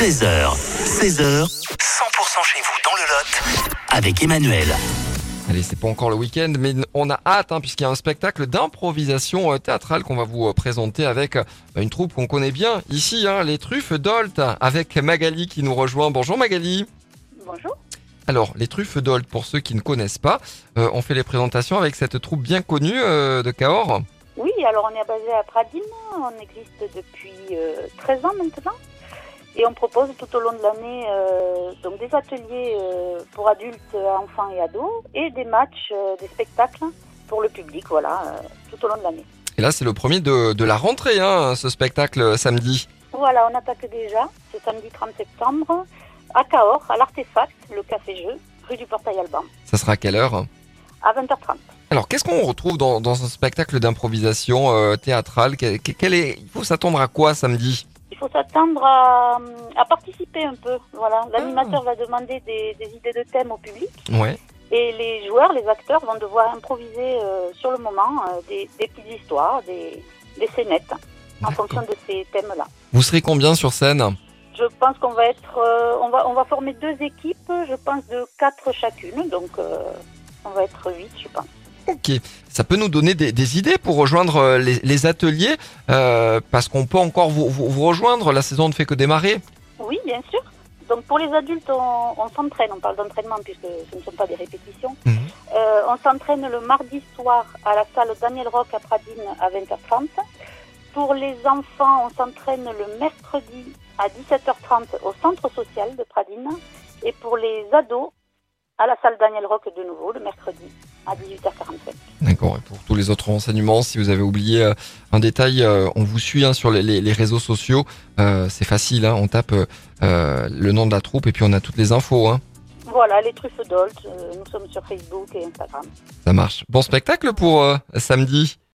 13h, 16h, 100% chez vous dans le Lot avec Emmanuel. Allez, c'est pas encore le week-end, mais on a hâte, hein, puisqu'il y a un spectacle d'improvisation euh, théâtrale qu'on va vous euh, présenter avec euh, une troupe qu'on connaît bien ici, hein, les Truffes d'Olt, avec Magali qui nous rejoint. Bonjour Magali. Bonjour. Alors, les Truffes d'Olt, pour ceux qui ne connaissent pas, euh, on fait les présentations avec cette troupe bien connue euh, de Cahors. Oui, alors on est basé à Pradine, on existe depuis euh, 13 ans maintenant. Et on propose tout au long de l'année euh, donc des ateliers euh, pour adultes, enfants et ados et des matchs, euh, des spectacles pour le public, voilà, euh, tout au long de l'année. Et là, c'est le premier de, de la rentrée, hein, ce spectacle euh, samedi. Voilà, on attaque déjà, c'est samedi 30 septembre, à Cahors, à l'Artefact, le café-jeu, rue du Portail-Alban, Ça sera à quelle heure? À 20h30. Alors, qu'est-ce qu'on retrouve dans, dans un spectacle d'improvisation euh, théâtrale? Quel- quel est, Il faut s'attendre à quoi samedi? Faut s'attendre à, à participer un peu. Voilà, l'animateur va demander des, des idées de thèmes au public Ouais. et les joueurs, les acteurs vont devoir improviser euh, sur le moment euh, des, des petites histoires, des, des scénettes en fonction de ces thèmes-là. Vous serez combien sur scène? Je pense qu'on va être, euh, on va, on va former deux équipes, je pense de quatre chacune, donc euh, on va être huit, je pense. Ok, ça peut nous donner des, des idées pour rejoindre euh, les, les ateliers, euh, parce qu'on peut encore vous, vous- vous rejoindre, la saison ne fait que démarrer. Oui, bien sûr. Donc pour les adultes, on, on s'entraîne, on parle d'entraînement puisque ce ne sont pas des répétitions. Mhm. Euh, on s'entraîne le mardi soir à la salle Daniel Rock à Pradine à 20h30. Pour les enfants, on s'entraîne le mercredi à 17h30 au centre social de Pradine. Et pour les ados, à la salle Daniel Rock de nouveau le mercredi à 18h45. D'accord, et pour tous les autres renseignements, si vous avez oublié euh, un détail, euh, on vous suit hein, sur les, les- les réseaux sociaux, Euh, c'est facile, hein, on tape euh, le nom de la troupe et puis on a toutes les infos, hein. Voilà, les truffes d'Olt, nous sommes sur Facebook et Instagram. ça marche. Bon spectacle pour samedi